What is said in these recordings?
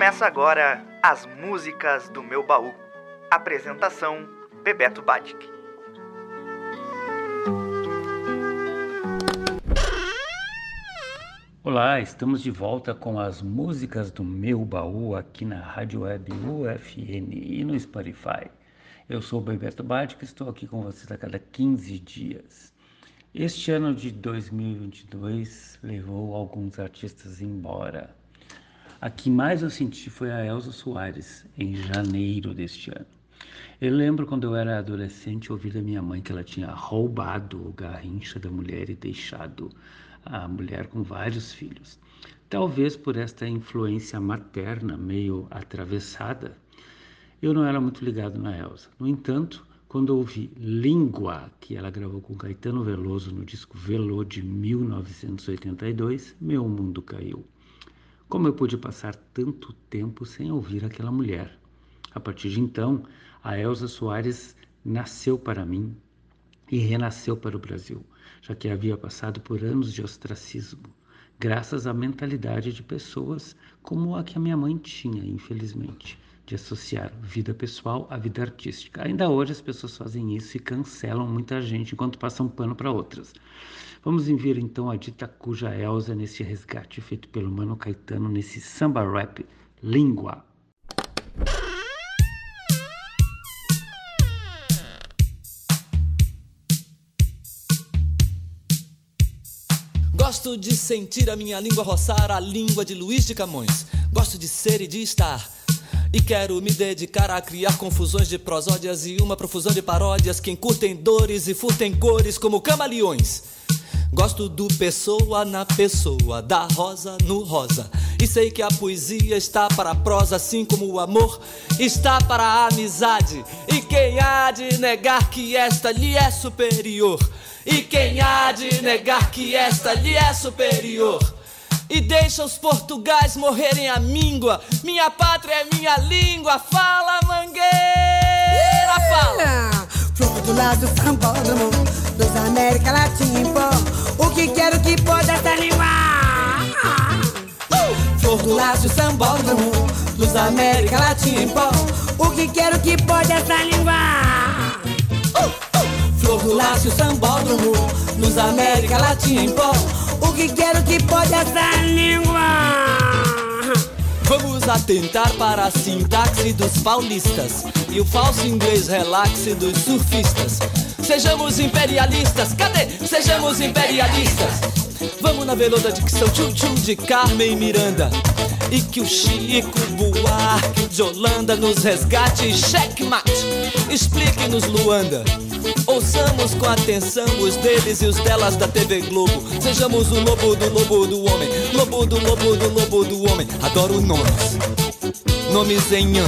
Começa agora as músicas do meu baú. Apresentação: Bebeto Batic. Olá, estamos de volta com as músicas do meu baú aqui na Rádio Web UFN e no Spotify. Eu sou o Bebeto Batic, estou aqui com vocês a cada 15 dias. Este ano de 2022 levou alguns artistas embora. A que mais eu senti foi a Elza Soares, em janeiro deste ano. Eu lembro quando eu era adolescente ouvir da minha mãe que ela tinha roubado o garrincha da mulher e deixado a mulher com vários filhos. Talvez por esta influência materna meio atravessada, eu não era muito ligado na Elsa. No entanto, quando ouvi Língua, que ela gravou com Caetano Veloso no disco Velô de 1982, meu mundo caiu. Como eu pude passar tanto tempo sem ouvir aquela mulher? A partir de então, a Elza Soares nasceu para mim e renasceu para o Brasil, já que havia passado por anos de ostracismo, graças à mentalidade de pessoas como a que a minha mãe tinha, infelizmente, de associar vida pessoal à vida artística. Ainda hoje as pessoas fazem isso e cancelam muita gente enquanto passam pano para outras. Vamos enviar então a dita cuja Elza nesse resgate feito pelo Mano Caetano nesse samba rap Língua. Gosto de sentir a minha língua roçar a língua de Luiz de Camões. Gosto de ser e de estar e quero me dedicar a criar confusões de prosódias e uma profusão de paródias que encurtem dores e furtem cores como camaleões. Gosto do pessoa na pessoa, da rosa no rosa. E sei que a poesia está para a prosa, assim como o amor está para a amizade. E quem há de negar que esta lhe é superior? E quem há de negar que esta lhe é superior? E deixa os portugais morrerem a míngua. Minha pátria é minha língua. Fala, mangueira, fala. Flor do lado sambódromo dos América Latina em pó. O que quero que pode língua? Flor do laço sambódromo dos América Latina em pó. O que quero que pode essa língua? Flor do laço sambódromo nos América Latina em pó. Que quero que pode essa língua? Vamos atentar para a sintaxe dos paulistas e o falso inglês relaxe dos surfistas. Sejamos imperialistas, cadê? Sejamos imperialistas. Vamos na veluda dicção tchum-tchum de Carmen Miranda. E que o Chico Buarque de Holanda nos resgate checkmate. Explique-nos, Luanda. Ouçamos com atenção os deles e os delas da TV Globo. Sejamos o lobo do lobo do homem. Lobo do lobo do lobo do homem. Adoro nomes. Nomes em an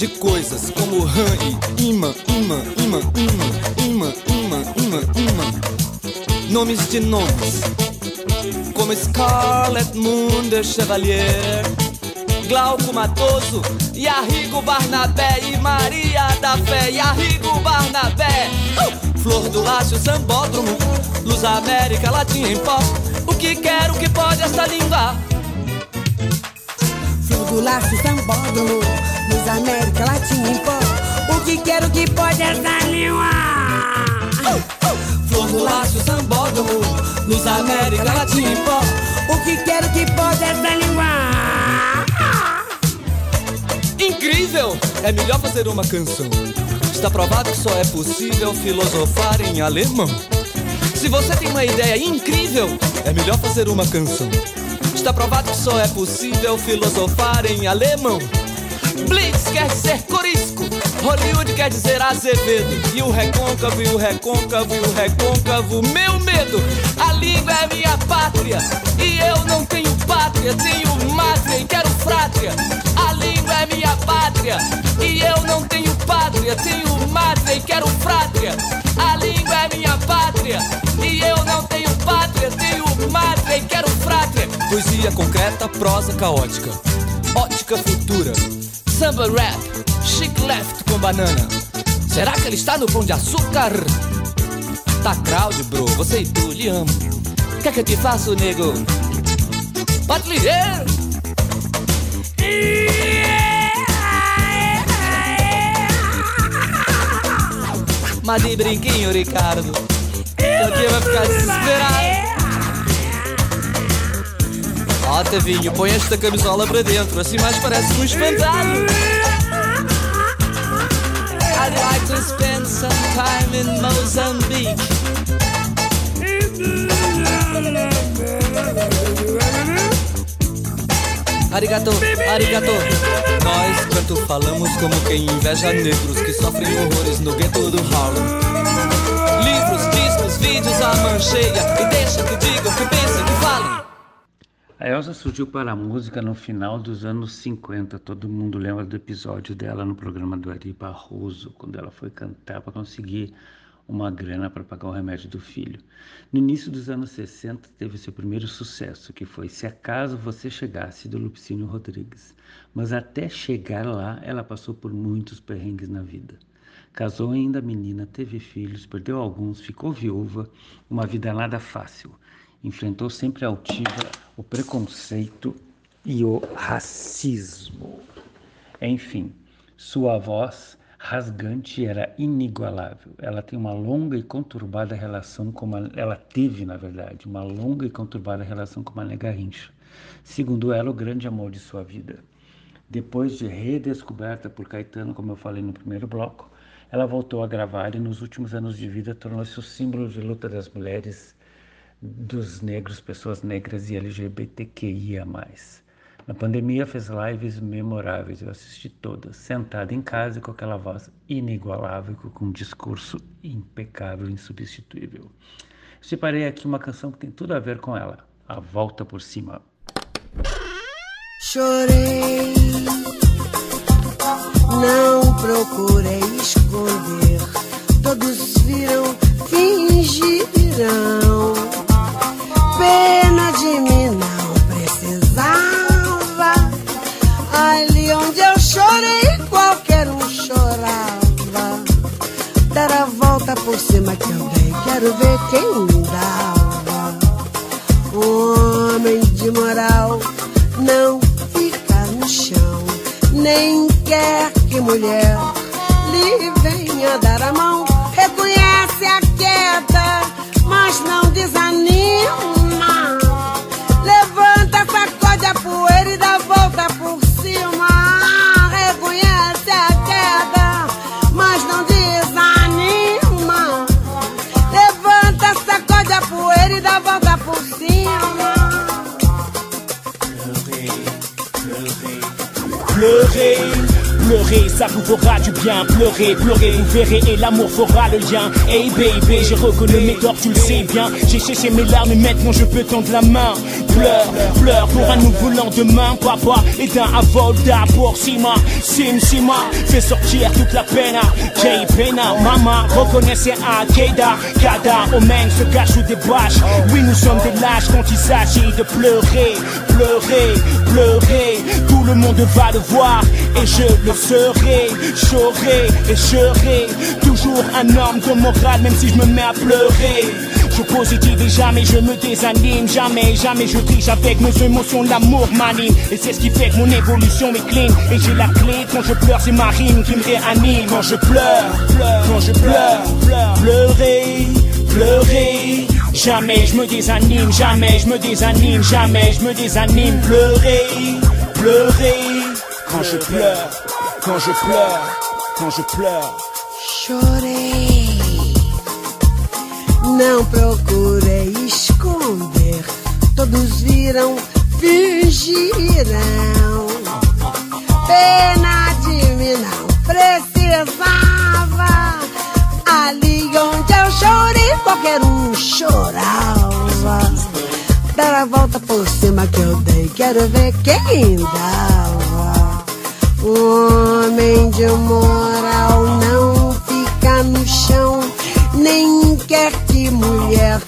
de coisas como ran e imã, imã, imã, imã, imã, imã, imã, imã. Nomes de nomes. Como Scarlet Moon de Chevalier. Glauco Matoso, e Arrigo Barnabé e Maria da Fé, e Arrigo Barnabé. Uh! Flor do Lácio Sambódromo, Luz América Latina em pó. O que quero que pode essa língua? Flor do Lácio Sambódromo, Luz América Latina em pó. O que quero que pode essa língua? Uh! Uh! Flor do Lácio Sambódromo, Luz América Latina em pó. O que quero que pode essa língua? Incrível! É melhor fazer uma canção. Está provado que só é possível filosofar em alemão. Se você tem uma ideia incrível, é melhor fazer uma canção. Está provado que só é possível filosofar em alemão. Blitz quer dizer corisco, Hollywood quer dizer Azevedo. E o recôncavo, e o recôncavo, e o recôncavo, meu medo. A língua é minha pátria, e eu não tenho pátria, tenho mátria e quero frátria. A língua é minha pátria, e eu não tenho pátria, tenho mátria e quero frátria. A língua é minha pátria, e eu não tenho pátria, tenho mátria e quero frátria. Poesia concreta, prosa caótica, ótica futura, samba rap, chic left com banana. Será que ele está no pão de açúcar? Tá crowd, bro, você e tu, lhe amo. O que é que eu te faço, nego? Pode ligar? Mas de brinquinho, Ricardo. eu dia vai ficar desesperado. Ó, oh, Tavinho, põe esta camisola pra dentro, assim mais parece um espantado. I'd like to spend some time in Mozambique. Arigato, arigato. Nós, canto, falamos como quem inveja negros que sofrem horrores no gueto do Harlem. Livros, discos, vídeos, a mancheia. E deixa que digam, que pensem, que falem. A Elsa surgiu para a música no final dos anos 50. Todo mundo lembra do episódio dela no programa do Ari Barroso, quando ela foi cantar para conseguir uma grana para pagar o remédio do filho. No início dos anos 60, teve seu primeiro sucesso, que foi Se Acaso Você Chegasse, do Lupicínio Rodrigues. Mas até chegar lá, ela passou por muitos perrengues na vida. Casou ainda menina, teve filhos, perdeu alguns, ficou viúva, uma vida nada fácil. Enfrentou sempre a altiva, o preconceito e o racismo. Enfim, sua voz rasgante era inigualável. Ela tem uma longa e conturbada relação com uma, ela teve, na verdade, uma longa e conturbada relação com Mané Garrincha. Segundo ela, o grande amor de sua vida. Depois de redescoberta por Caetano, como eu falei no primeiro bloco, ela voltou a gravar e nos últimos anos de vida tornou-se o símbolo de luta das mulheres, dos negros, pessoas negras e LGBTQIA+. Na pandemia fez lives memoráveis, eu assisti todas, sentada em casa com aquela voz inigualável, com um discurso impecável, insubstituível. Separei aqui uma canção que tem tudo a ver com ela, A Volta por Cima. Chorei, não procurei esconder, todos viram, fingirão. Pena de mim não Ali onde eu chorei, qualquer um chorava. Dar a volta por cima que eu dei, quero ver quem dava. Homem de moral não fica no chão, nem quer que mulher lhe venha dar a mão. Cima. Pleurer, pleurer, ça vous fera du bien. Pleurer, pleurer, vous verrez et l'amour fera le lien. Hey baby, j'ai reconnu mes torts, tu le sais bien. J'ai cherché mes larmes et maintenant je peux tendre la main. Pleure, pleure pour un nouveau lendemain. Papa est un avolda pour Sima, Sim Sima. Fais sortir toute la peine. Jay Pena, maman, reconnaissez à Keda. Kada, Omen se cache sous des bâches. Oui, nous sommes des lâches quand il s'agit de pleurer, pleurer, pleurer. Tout le monde va le voir et je le serai. J'aurai et serai toujours un homme de morale, même si je me mets à pleurer. Je positive et jamais je me désanime, jamais, jamais je triche avec mes émotions, l'amour m'anime. Et c'est ce qui fait que mon évolution est clean. Et j'ai la clé quand je pleure, c'est ma rime qui me réanime. Quand je pleure, quand je pleure, pleurer, pleurer. Jamais je me désanime, jamais je me désanime, jamais je me désanime. Pleurer, pleurer. Quand je pleure, quand je pleure, quand je pleure. Chorei, não procurei esconder, todos viram, fingirão. Pena de mim não precisava, ali onde eu chorei, qualquer um chorava. Dar a volta por cima que eu dei, quero ver quem dava. Um homem de moral não fica no chão, nem quer que mulher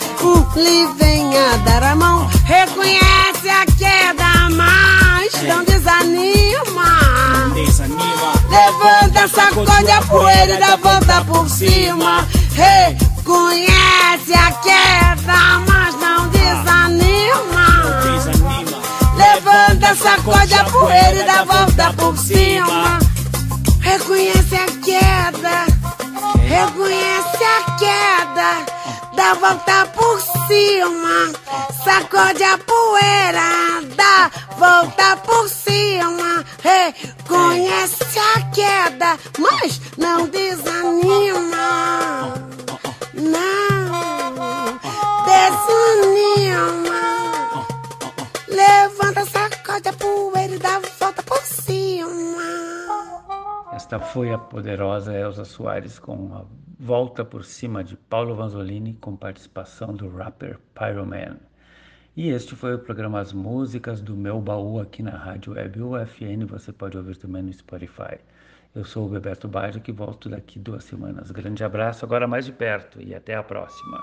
lhe venha dar a mão. Reconhece a queda, mas não desanima. Levanta, sacode a poeira e dá volta por cima. Reconhece a queda, mas não desanima. Levanta, sacode a poeira e dá volta por cima. Reconhece a queda, reconhece poeira, dá volta por cima, sacode a poeira, dá volta por cima, reconhece a queda, mas não desanima, não desanima. Levanta, sacode a poeira Esta foi a poderosa Elza Soares com a volta por cima de Paulo Vanzolini com participação do rapper Pyroman. E este foi o programa As Músicas do Meu Baú aqui na Rádio Web UFN. Você pode ouvir também no Spotify. Eu sou o Bebeto Baggio que volto daqui duas semanas. Grande abraço, agora mais de perto e até a próxima.